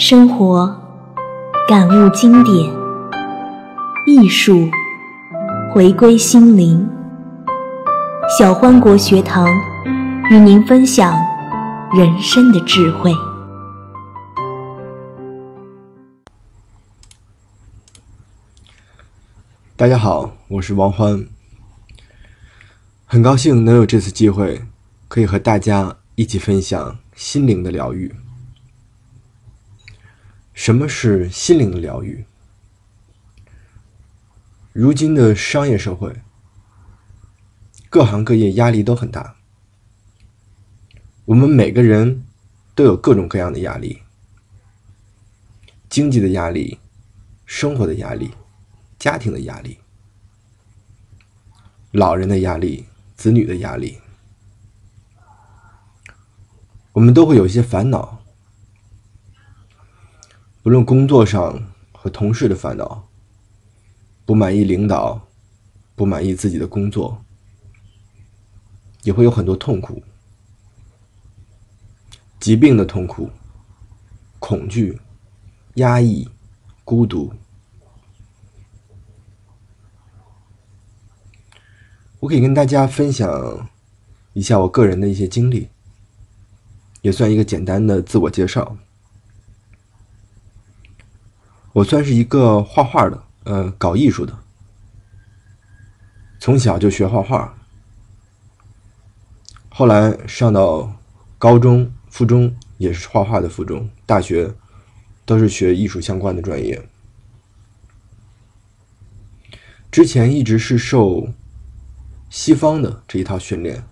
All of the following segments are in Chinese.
生活感悟经典，艺术回归心灵。小欢国学堂与您分享人生的智慧。大家好，我是王欢，很高兴能有这次机会，可以和大家一起分享心灵的疗愈。什么是心灵的疗愈？如今的商业社会，各行各业压力都很大，我们每个人都有各种各样的压力：经济的压力、生活的压力、家庭的压力、老人的压力、子女的压力，我们都会有一些烦恼。无论工作上和同事的烦恼，不满意领导，不满意自己的工作，也会有很多痛苦、疾病的痛苦、恐惧、压抑、孤独。我可以跟大家分享一下我个人的一些经历，也算一个简单的自我介绍。我算是一个画画的，呃，搞艺术的，从小就学画画，后来上到高中、附中也是画画的附中，大学都是学艺术相关的专业。之前一直是受西方的这一套训练，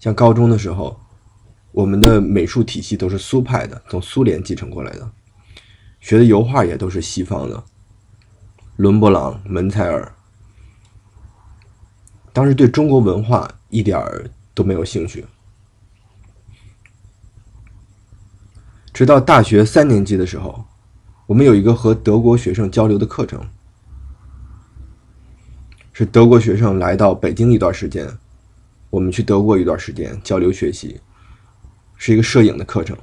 像高中的时候，我们的美术体系都是苏派的，从苏联继承过来的。学的油画也都是西方的，伦勃朗、门采尔。当时对中国文化一点儿都没有兴趣，直到大学三年级的时候，我们有一个和德国学生交流的课程，是德国学生来到北京一段时间，我们去德国一段时间交流学习，是一个摄影的课程。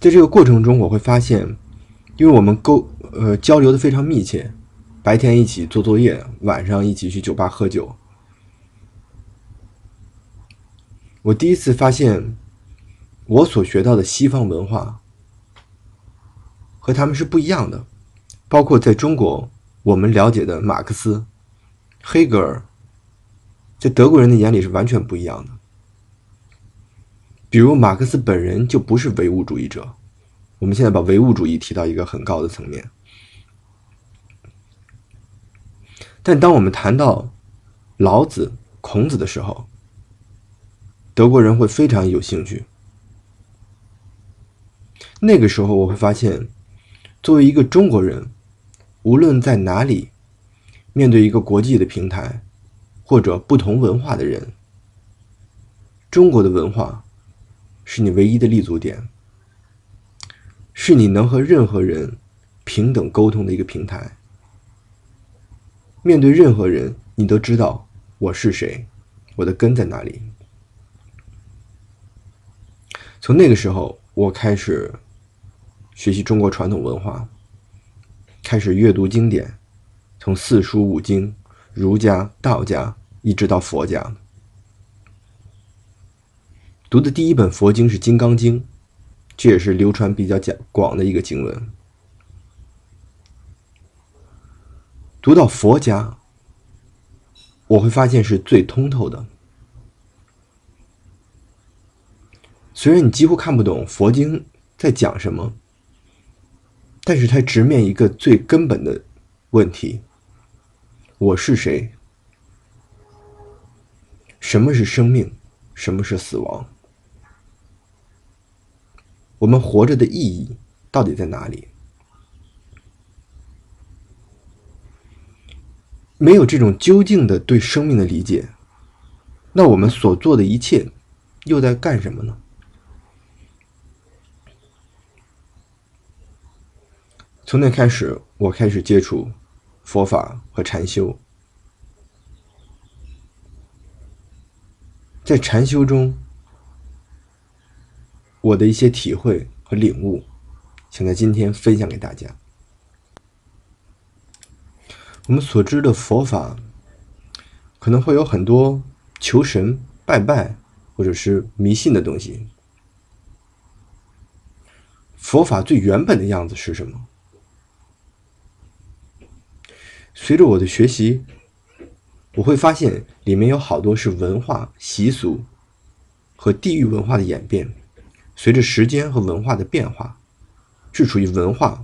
在这个过程中，我会发现，因为我们沟呃交流的非常密切，白天一起做作业，晚上一起去酒吧喝酒。我第一次发现，我所学到的西方文化和他们是不一样的，包括在中国，我们了解的马克思、黑格尔，在德国人的眼里是完全不一样的。比如马克思本人就不是唯物主义者，我们现在把唯物主义提到一个很高的层面。但当我们谈到老子、孔子的时候，德国人会非常有兴趣。那个时候我会发现，作为一个中国人，无论在哪里，面对一个国际的平台，或者不同文化的人，中国的文化。是你唯一的立足点，是你能和任何人平等沟通的一个平台。面对任何人，你都知道我是谁，我的根在哪里。从那个时候，我开始学习中国传统文化，开始阅读经典，从四书五经、儒家、道家，一直到佛家。读的第一本佛经是《金刚经》，这也是流传比较讲广的一个经文。读到佛家，我会发现是最通透的。虽然你几乎看不懂佛经在讲什么，但是它直面一个最根本的问题：我是谁？什么是生命？什么是死亡？我们活着的意义到底在哪里？没有这种究竟的对生命的理解，那我们所做的一切又在干什么呢？从那开始，我开始接触佛法和禅修，在禅修中。我的一些体会和领悟，想在今天分享给大家。我们所知的佛法，可能会有很多求神拜拜或者是迷信的东西。佛法最原本的样子是什么？随着我的学习，我会发现里面有好多是文化习俗和地域文化的演变，随着时间和文化的变化，是属于文化，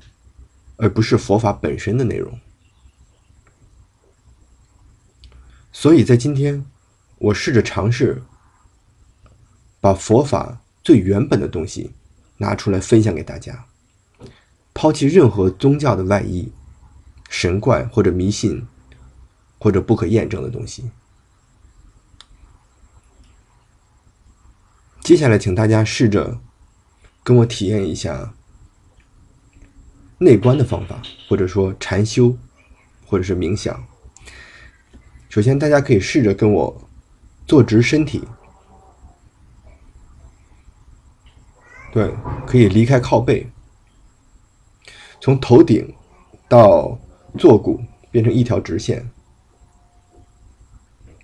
而不是佛法本身的内容。所以在今天，我试着尝试把佛法最原本的东西拿出来分享给大家，抛弃任何宗教的外衣、神怪或者迷信或者不可验证的东西。接下来，请大家试着跟我体验一下内观的方法，或者说禅修，或者是冥想。首先，大家可以试着跟我坐直身体，对，可以离开靠背，从头顶到坐骨变成一条直线，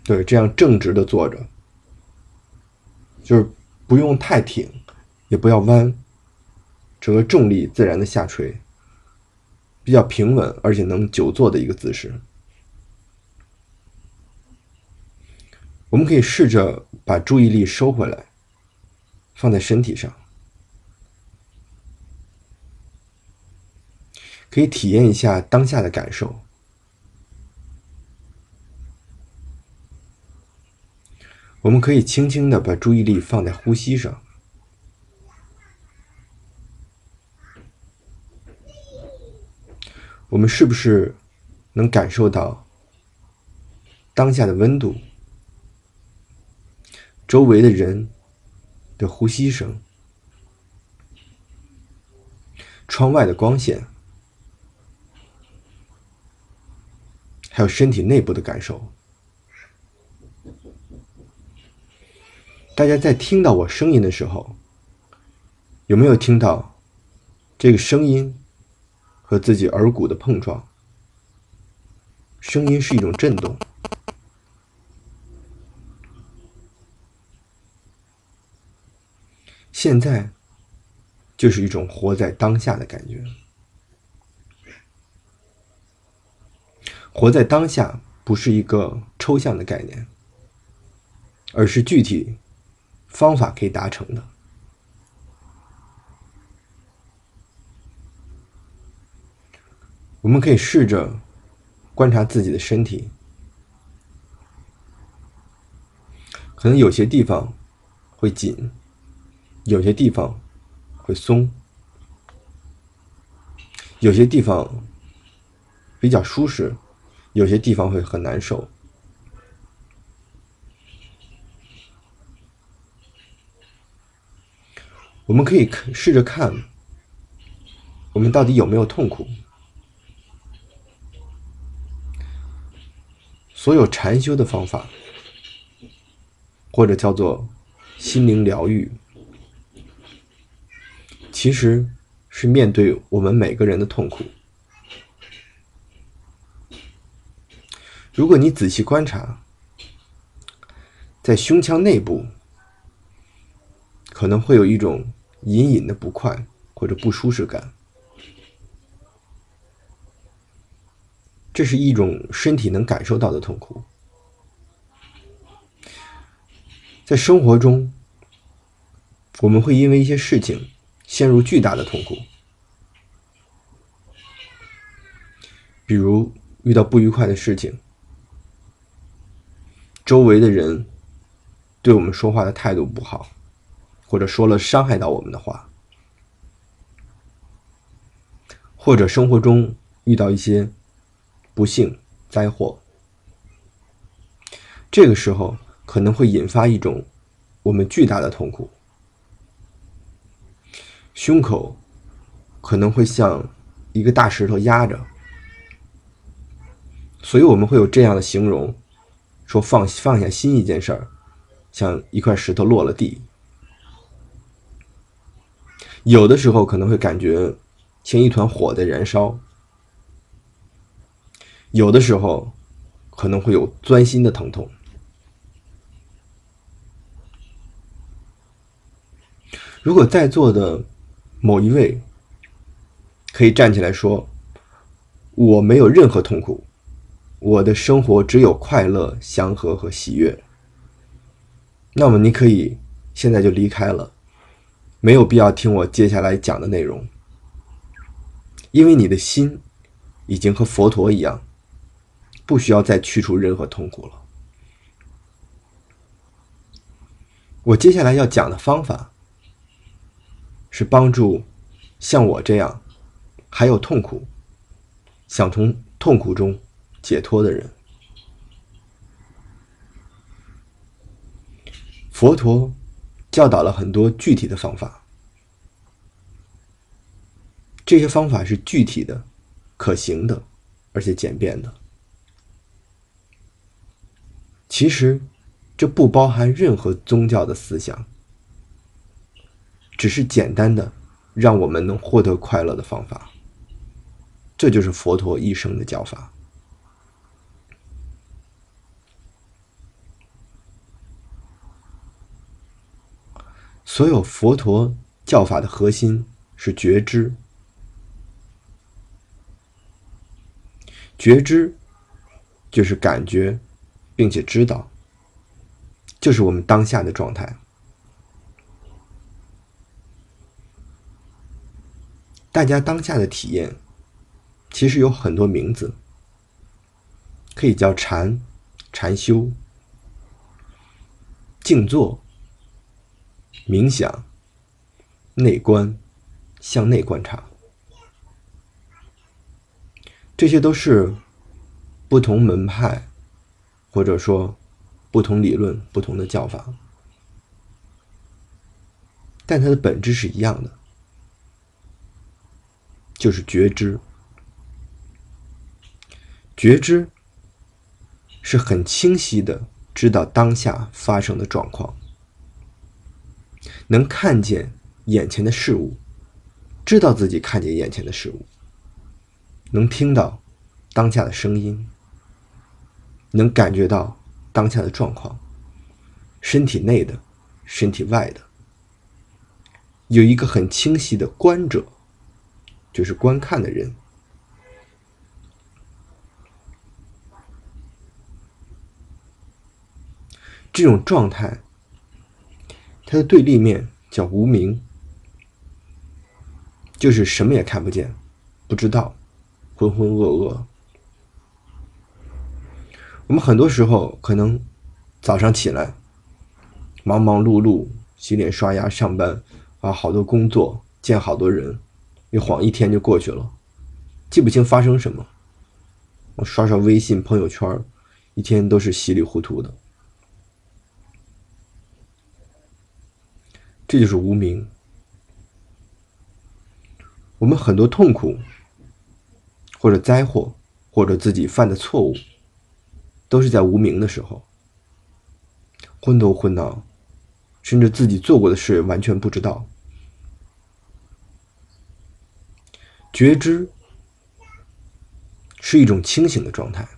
对，这样正直的坐着，就是不用太挺，也不要弯，整个重力自然的下垂，比较平稳而且能久坐的一个姿势。我们可以试着把注意力收回来，放在身体上，可以体验一下当下的感受。我们可以轻轻的把注意力放在呼吸上，我们是不是能感受到当下的温度？周围的人的呼吸声，窗外的光线，还有身体内部的感受。大家在听到我声音的时候，有没有听到这个声音和自己耳骨的碰撞？声音是一种震动。现在，就是一种活在当下的感觉。活在当下不是一个抽象的概念，而是具体方法可以达成的。我们可以试着观察自己的身体，可能有些地方会紧。有些地方会松，有些地方比较舒适，有些地方会很难受。我们可以试着看，我们到底有没有痛苦。所有禅修的方法，或者叫做心灵疗愈。其实是面对我们每个人的痛苦。如果你仔细观察，在胸腔内部可能会有一种隐隐的不快或者不舒适感，这是一种身体能感受到的痛苦。在生活中，我们会因为一些事情。陷入巨大的痛苦，比如遇到不愉快的事情，周围的人对我们说话的态度不好，或者说了伤害到我们的话，或者生活中遇到一些不幸灾祸，这个时候可能会引发一种我们巨大的痛苦。胸口可能会像一个大石头压着，所以我们会有这样的形容：说放放下心一件事儿，像一块石头落了地。有的时候可能会感觉像一团火在燃烧，有的时候可能会有钻心的疼痛。如果在座的某一位可以站起来说：“我没有任何痛苦，我的生活只有快乐、祥和和喜悦。”那么你可以现在就离开了，没有必要听我接下来讲的内容，因为你的心已经和佛陀一样，不需要再去除任何痛苦了。我接下来要讲的方法。是帮助像我这样还有痛苦、想从痛苦中解脱的人。佛陀教导了很多具体的方法，这些方法是具体的、可行的，而且简便的。其实，这不包含任何宗教的思想。只是简单的，让我们能获得快乐的方法。这就是佛陀一生的教法。所有佛陀教法的核心是觉知，觉知就是感觉，并且知道，就是我们当下的状态。大家当下的体验，其实有很多名字，可以叫禅、禅修、静坐、冥想、内观、向内观察，这些都是不同门派或者说不同理论、不同的叫法，但它的本质是一样的。就是觉知，觉知是很清晰的知道当下发生的状况，能看见眼前的事物，知道自己看见眼前的事物，能听到当下的声音，能感觉到当下的状况，身体内的，身体外的，有一个很清晰的观者。就是观看的人，这种状态，它的对立面叫无名，就是什么也看不见，不知道，浑浑噩噩。我们很多时候可能早上起来，忙忙碌碌，洗脸刷牙上班，啊，好多工作，见好多人。一晃一天就过去了，记不清发生什么。我刷刷微信朋友圈，一天都是稀里糊涂的。这就是无名。我们很多痛苦，或者灾祸，或者自己犯的错误，都是在无名的时候，昏头昏脑，甚至自己做过的事完全不知道。觉知是一种清醒的状态，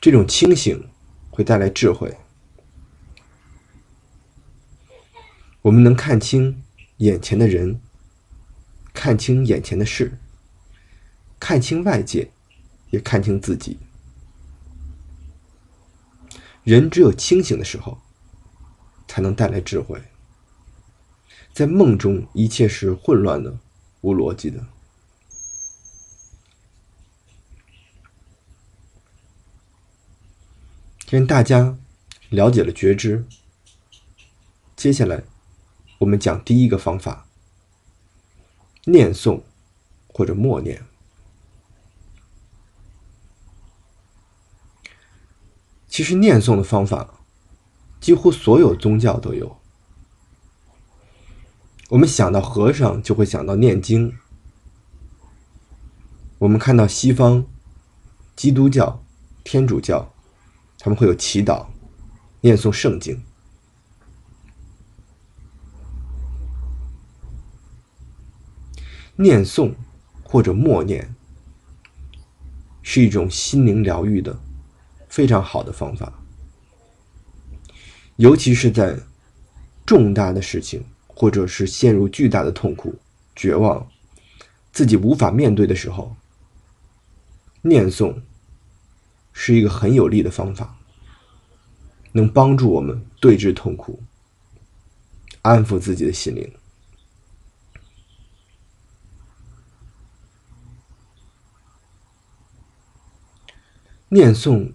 这种清醒会带来智慧。我们能看清眼前的人，看清眼前的事，看清外界，也看清自己。人只有清醒的时候，才能带来智慧。在梦中，一切是混乱的、无逻辑的。既然大家了解了觉知，接下来我们讲第一个方法：念诵或者默念。其实，念诵的方法几乎所有宗教都有。我们想到和尚，就会想到念经。我们看到西方基督教、天主教，他们会有祈祷、念诵圣经。念诵或者默念是一种心灵疗愈的非常好的方法，尤其是在重大的事情或者是陷入巨大的痛苦、绝望、自己无法面对的时候，念诵是一个很有力的方法，能帮助我们对峙痛苦，安抚自己的心灵。念诵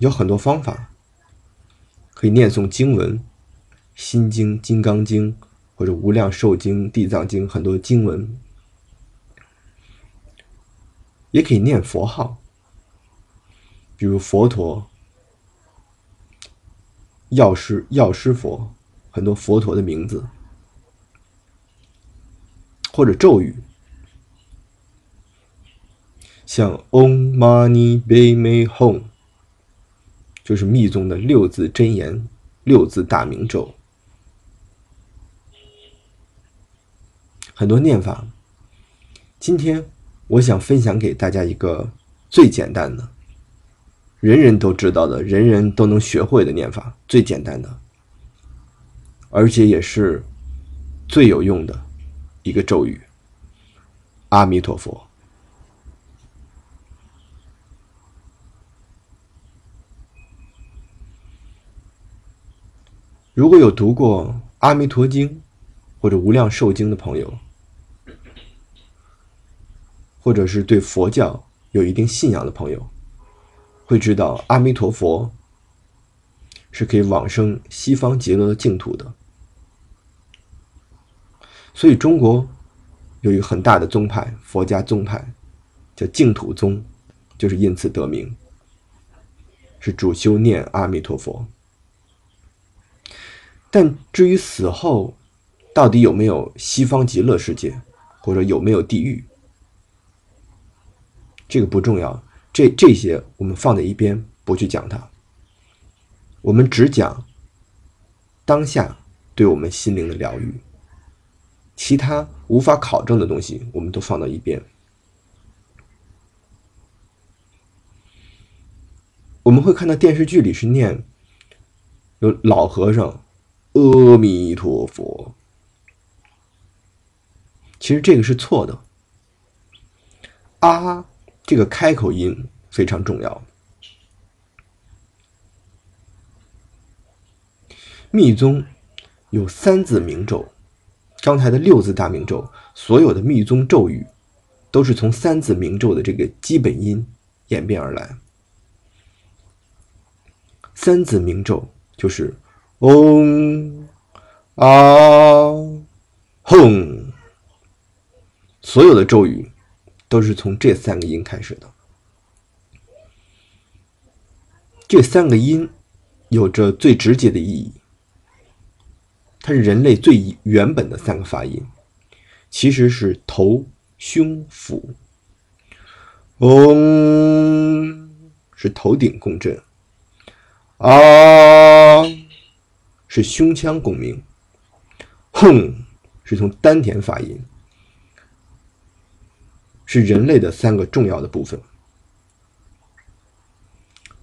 有很多方法，可以念诵经文，《心经》《金刚经》或者《无量寿经》《地藏经》很多经文，也可以念佛号，比如佛陀、药师、药师佛，很多佛陀的名字，或者咒语。像 Om Mani b a m e Hum，就是密宗的六字真言、六字大明咒，很多念法。今天我想分享给大家一个最简单的、人人都知道的、人人都能学会的念法，最简单的，而且也是最有用的一个咒语——阿弥陀佛。如果有读过《阿弥陀经》或者《无量寿经》的朋友，或者是对佛教有一定信仰的朋友，会知道阿弥陀佛是可以往生西方极乐净土的。所以，中国有一个很大的宗派，佛家宗派叫净土宗，就是因此得名，是主修念阿弥陀佛。但至于死后到底有没有西方极乐世界，或者有没有地狱，这个不重要。这这些我们放在一边，不去讲它。我们只讲当下对我们心灵的疗愈，其他无法考证的东西，我们都放到一边。我们会看到电视剧里是念有老和尚。阿弥陀佛，其实这个是错的。啊，这个开口音非常重要。密宗有三字明咒，刚才的六字大明咒，所有的密宗咒语都是从三字明咒的这个基本音演变而来。三字明咒就是。嗡啊哼，所有的咒语都是从这三个音开始的。这三个音有着最直接的意义，它是人类最原本的三个发音，其实是头、胸、腹。嗡是头顶共振，啊。是胸腔共鸣，哼是从丹田发音，是人类的三个重要的部分。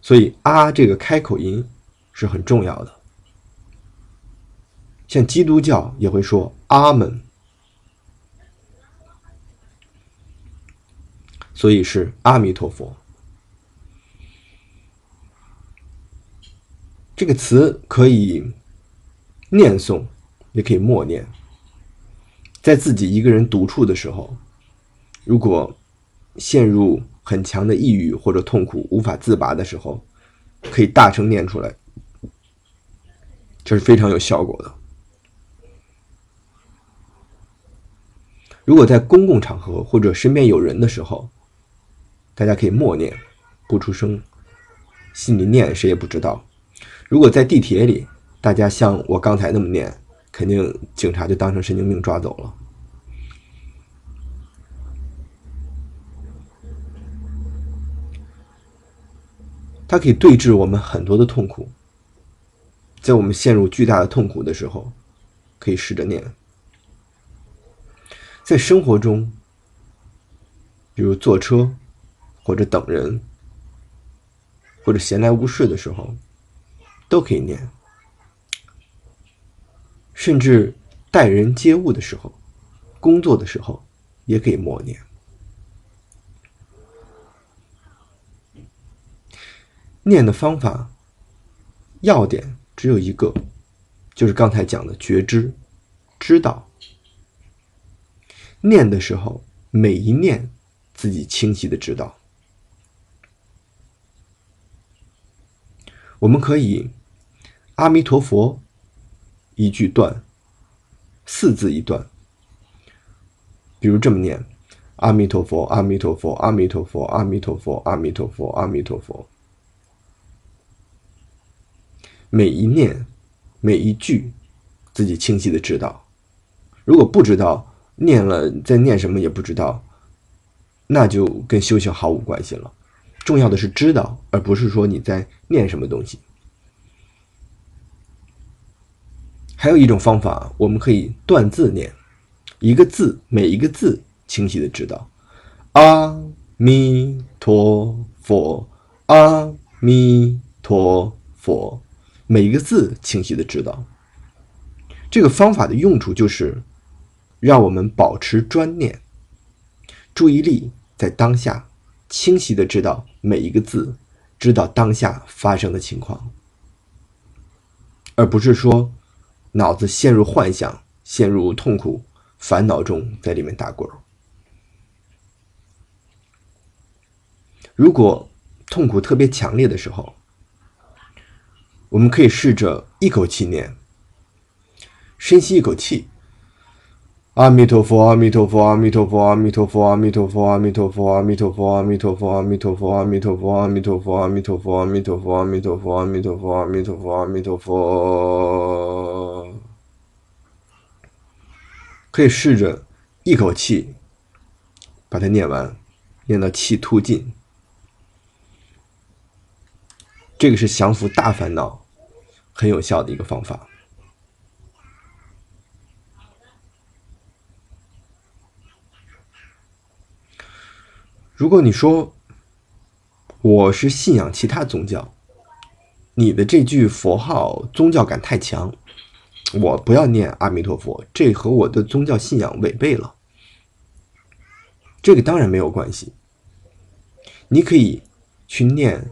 所以啊这个开口音是很重要的。像基督教也会说阿门，所以是阿弥陀佛。这个词可以。念诵也可以默念，在自己一个人独处的时候，如果陷入很强的抑郁或者痛苦无法自拔的时候，可以大声念出来，这是非常有效果的。如果在公共场合或者身边有人的时候，大家可以默念，不出声，心里念谁也不知道。如果在地铁里，大家像我刚才那么念，肯定警察就当成神经病抓走了。它可以对治我们很多的痛苦，在我们陷入巨大的痛苦的时候，可以试着念。在生活中，比如坐车，或者等人，或者闲来无事的时候，都可以念。甚至待人接物的时候，工作的时候，也可以默念。念的方法，要点只有一个，就是刚才讲的觉知，知道。念的时候，每一念自己清晰的知道。我们可以阿弥陀佛。一句断，四字一段。比如这么念：阿弥陀佛，阿弥陀佛，阿弥陀佛，阿弥陀佛，阿弥陀佛，阿弥陀佛。每一念，每一句，自己清晰的知道。如果不知道，念了在念什么也不知道，那就跟修行毫无关系了。重要的是知道，而不是说你在念什么东西。还有一种方法，我们可以断字念，一个字每一个字清晰的知道，阿弥陀佛，阿弥陀佛，每一个字清晰的知道。这个方法的用处就是，让我们保持专念，注意力在当下，清晰的知道每一个字，知道当下发生的情况，而不是说。脑子陷入幻想，陷入痛苦、烦恼中，在里面打滚如果痛苦特别强烈的时候，我们可以试着一口气念，深吸一口气。阿弥陀佛，阿弥陀佛，阿弥陀佛，阿弥陀佛，阿弥陀佛，阿弥陀佛，阿弥陀佛，阿弥陀佛，阿弥陀佛，阿弥陀佛，阿弥陀佛，阿弥陀佛，阿弥陀佛，阿弥陀佛，阿弥陀佛，阿弥陀佛，阿弥陀佛。阿弥陀佛可以试着一口气把它念完，念到气吐尽。这个是降服大烦恼很有效的一个方法。如果你说我是信仰其他宗教，你的这句佛号宗教感太强，我不要念阿弥陀佛，这和我的宗教信仰违背了。这个当然没有关系，你可以去念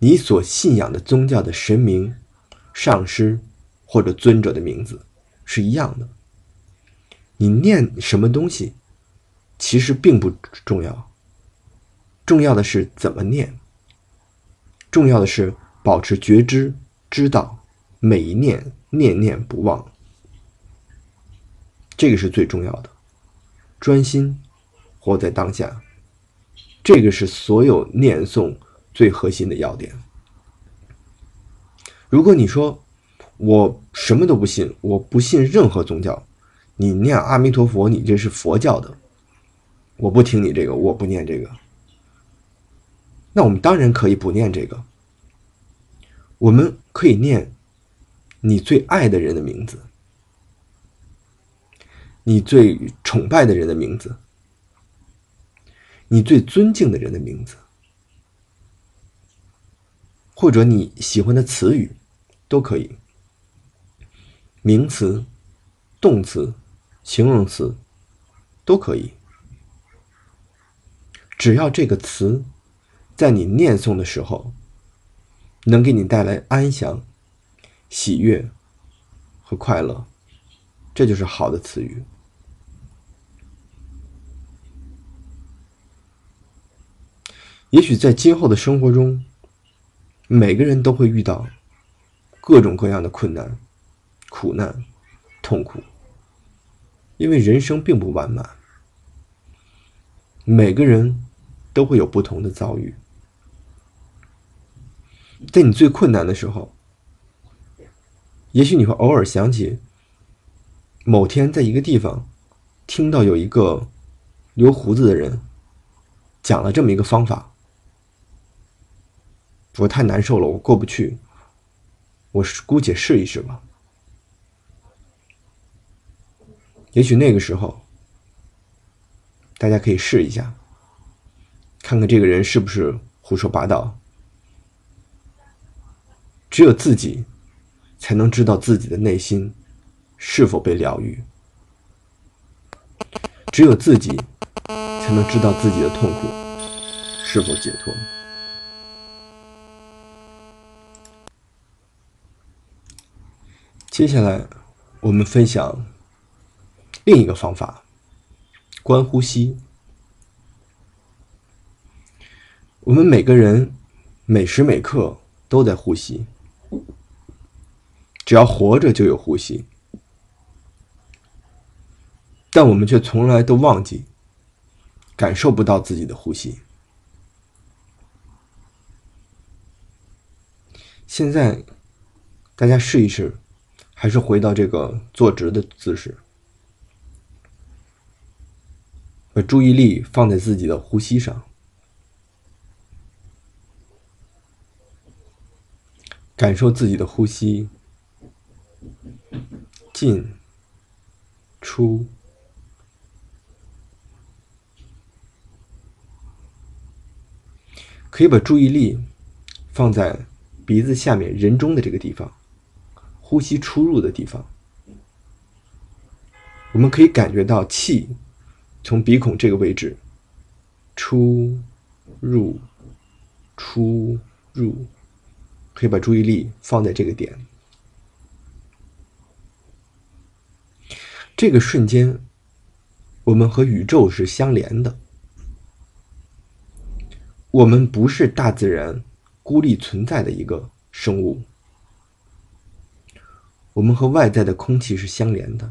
你所信仰的宗教的神明、上师或者尊者的名字是一样的。你念什么东西，其实并不重要。重要的是怎么念，重要的是保持觉知，知道每一念念念不忘，这个是最重要的。专心活在当下，这个是所有念诵最核心的要点。如果你说我什么都不信，我不信任何宗教，你念阿弥陀佛，你这是佛教的，我不听你这个，我不念这个。那我们当然可以不念这个，我们可以念你最爱的人的名字，你最崇拜的人的名字，你最尊敬的人的名字，或者你喜欢的词语都可以，名词、动词、形容词都可以，只要这个词。在你念诵的时候，能给你带来安详、喜悦和快乐，这就是好的词语。也许在今后的生活中，每个人都会遇到各种各样的困难、苦难、痛苦，因为人生并不完满，每个人都会有不同的遭遇。在你最困难的时候，也许你会偶尔想起某天在一个地方听到有一个留胡子的人讲了这么一个方法，我太难受了，我过不去，我姑且试一试吧。也许那个时候大家可以试一下，看看这个人是不是胡说八道。只有自己才能知道自己的内心是否被疗愈，只有自己才能知道自己的痛苦是否解脱。接下来，我们分享另一个方法——观呼吸。我们每个人每时每刻都在呼吸，只要活着就有呼吸，但我们却从来都忘记感受不到自己的呼吸。现在，大家试一试。还是回到这个坐直的姿势，把注意力放在自己的呼吸上，感受自己的呼吸。进出，可以把注意力放在鼻子下面人中的这个地方。呼吸出入的地方，我们可以感觉到气从鼻孔这个位置出入出入，可以把注意力放在这个点。这个瞬间，我们和宇宙是相连的，我们不是大自然孤立存在的一个生物。我们和外在的空气是相连的，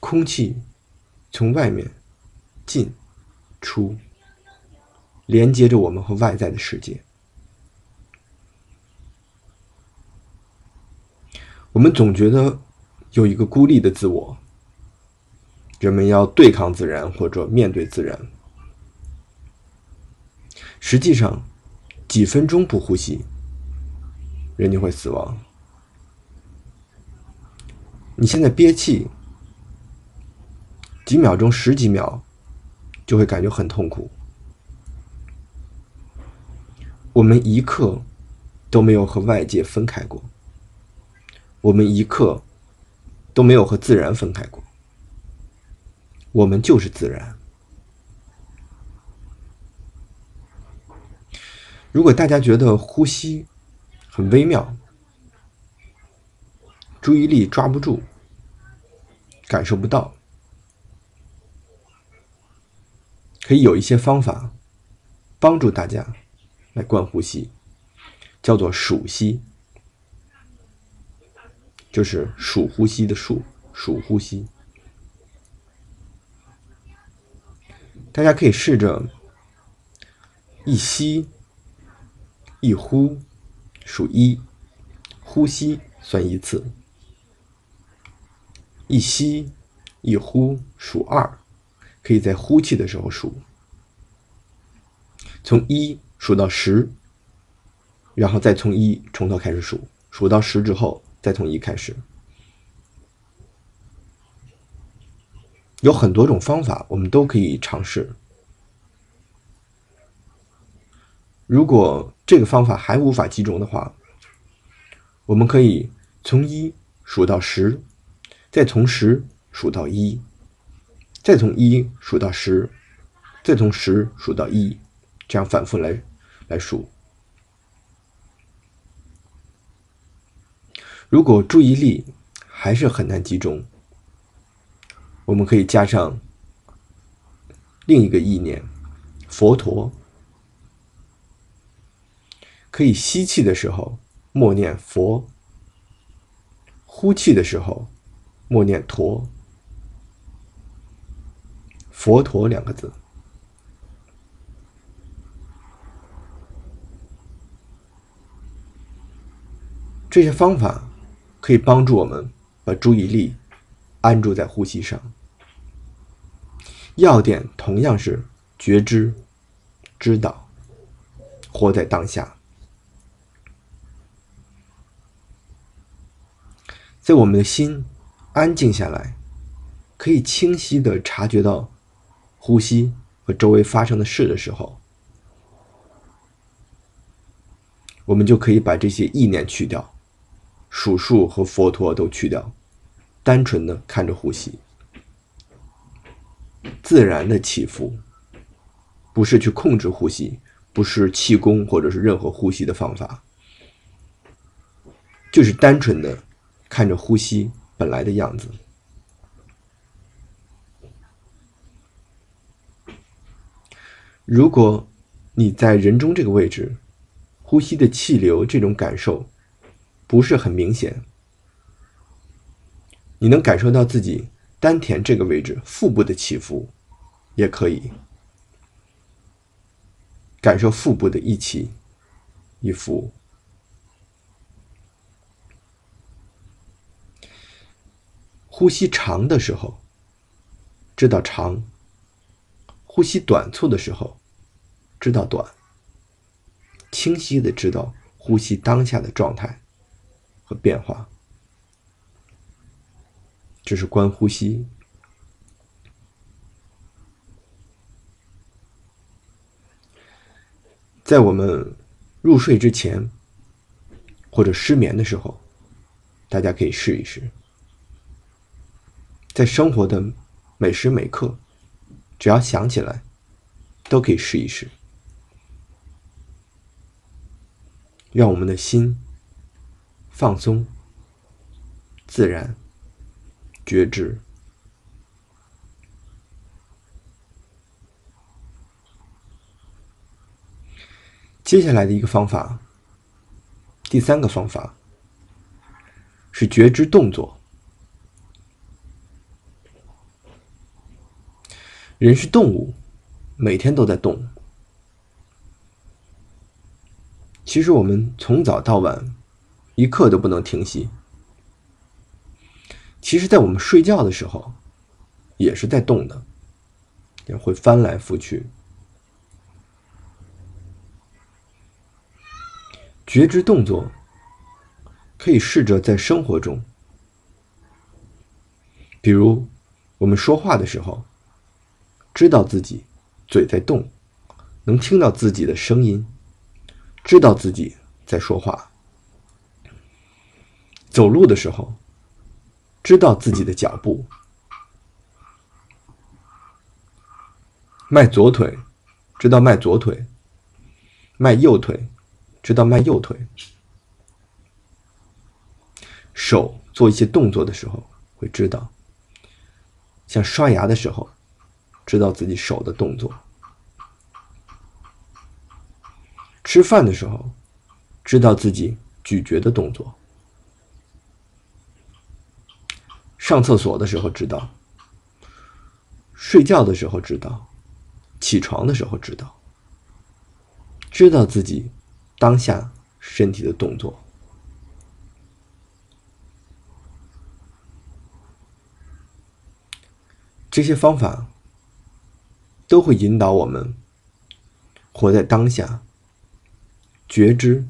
空气从外面进出，连接着我们和外在的世界。我们总觉得有一个孤立的自我，人们要对抗自然或者面对自然。实际上，几分钟不呼吸。人就会死亡。你现在憋气几秒钟、十几秒，就会感觉很痛苦。我们一刻都没有和外界分开过，我们一刻都没有和自然分开过，我们就是自然。如果大家觉得呼吸，很微妙，注意力抓不住，感受不到，可以有一些方法帮助大家来观呼吸，叫做数吸，就是数呼吸的数，数呼吸。大家可以试着一吸一呼。数一，呼吸算一次；一吸一呼数二，可以在呼气的时候数，从一数到十，然后再从一从头开始数，数到十之后再从一开始。有很多种方法，我们都可以尝试。如果这个方法还无法集中的话，我们可以从一数到十，再从十数到一，再从一数到十，再从十数到一，这样反复来来数。如果注意力还是很难集中，我们可以加上另一个意念——佛陀。可以吸气的时候默念佛，呼气的时候默念陀，佛陀两个字。这些方法可以帮助我们把注意力安住在呼吸上。要点同样是觉知、知道、活在当下。在我们的心安静下来，可以清晰的察觉到呼吸和周围发生的事的时候，我们就可以把这些意念去掉，数数和佛陀都去掉，单纯的看着呼吸，自然的起伏，不是去控制呼吸，不是气功或者是任何呼吸的方法，就是单纯的看着呼吸本来的样子。如果你在人中这个位置，呼吸的气流这种感受不是很明显，你能感受到自己丹田这个位置腹部的起伏，也可以感受腹部的一起一伏。呼吸长的时候，知道长。呼吸短促的时候，知道短；清晰的知道呼吸当下的状态和变化，这是观呼吸。在我们入睡之前或者失眠的时候，大家可以试一试，在生活的每时每刻。只要想起来，都可以试一试，让我们的心放松、自然、觉知。接下来的一个方法，第三个方法是觉知动作。人是动物，每天都在动。其实我们从早到晚，一刻都不能停息。其实，在我们睡觉的时候，也是在动的，也会翻来覆去。觉知动作，可以试着在生活中，比如我们说话的时候。知道自己嘴在动，能听到自己的声音，知道自己在说话。走路的时候，知道自己的脚步。迈左腿，知道迈左腿；迈右腿，知道迈右腿。手做一些动作的时候，会知道，像刷牙的时候。知道自己手的动作，吃饭的时候，知道自己咀嚼的动作，上厕所的时候知道，睡觉的时候知道，起床的时候知道，知道自己当下身体的动作，这些方法。都会引导我们活在当下，觉知、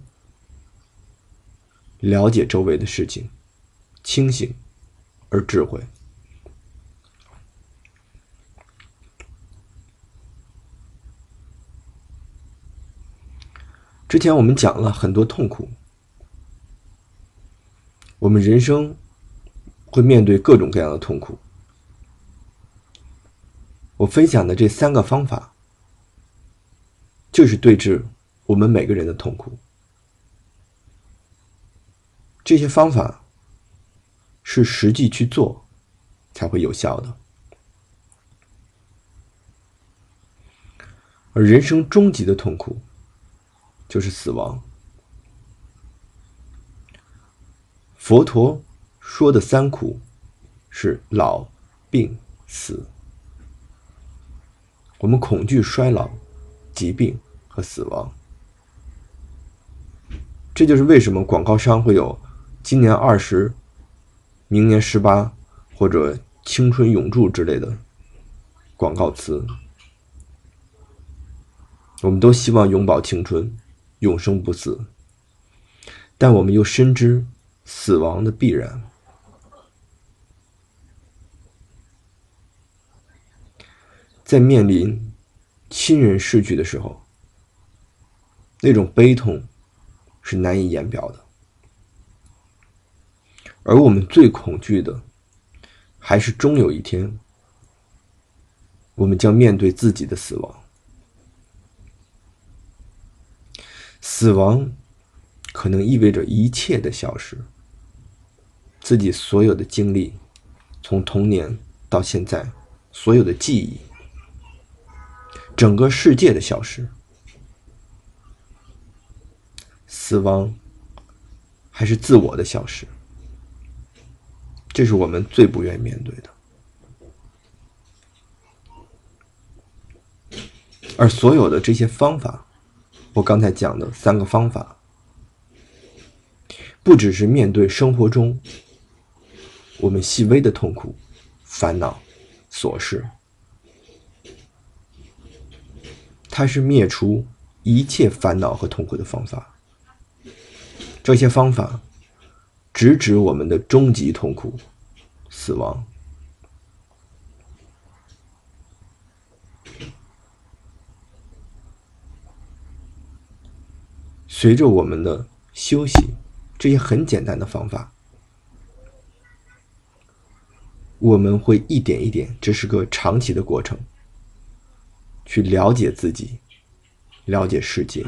了解周围的事情，清醒而智慧。之前我们讲了很多痛苦，我们人生会面对各种各样的痛苦。我分享的这三个方法，就是对治我们每个人的痛苦。这些方法是实际去做才会有效的。而人生终极的痛苦就是死亡。佛陀说的三苦是老、病、死。我们恐惧衰老、疾病和死亡，这就是为什么广告商会有“今年二十，明年十八”或者“青春永驻”之类的广告词。我们都希望永葆青春、永生不死，但我们又深知死亡的必然。在面临亲人逝去的时候，那种悲痛是难以言表的。而我们最恐惧的，还是终有一天，我们将面对自己的死亡。死亡可能意味着一切的消失，自己所有的经历，从童年到现在，所有的记忆，整个世界的消失。死亡还是自我的消失。这是我们最不愿意面对的，而所有的这些方法，我刚才讲的三个方法，不只是面对生活中我们细微的痛苦、烦恼、琐事，它是灭除一切烦恼和痛苦的方法。这些方法。直指我们的终极痛苦——死亡。随着我们的休息，这些很简单的方法，我们会一点一点，这是个长期的过程，去了解自己，了解世界。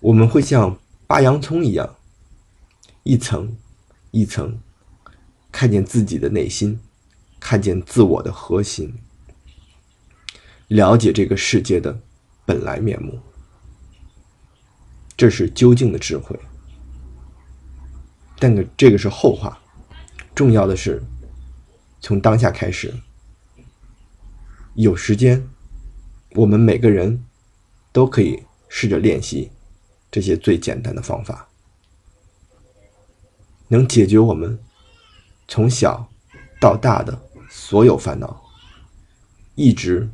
我们会像扒洋葱一样。一层一层，看见自己的内心，看见自我的核心，了解这个世界的本来面目。这是究竟的智慧。但这个是后话，重要的是从当下开始，有时间，我们每个人都可以试着练习这些最简单的方法。能解决我们从小到大的所有烦恼，一直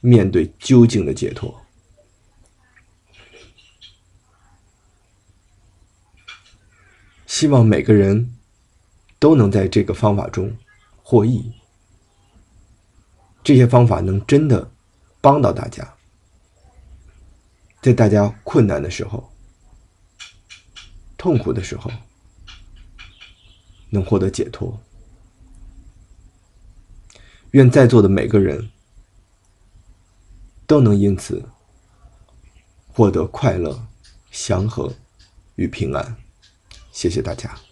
面对究竟的解脱。希望每个人都能在这个方法中获益。这些方法能真的帮到大家，在大家困难的时候、痛苦的时候。能获得解脱。愿在座的每个人都能因此获得快乐、祥和与平安。谢谢大家。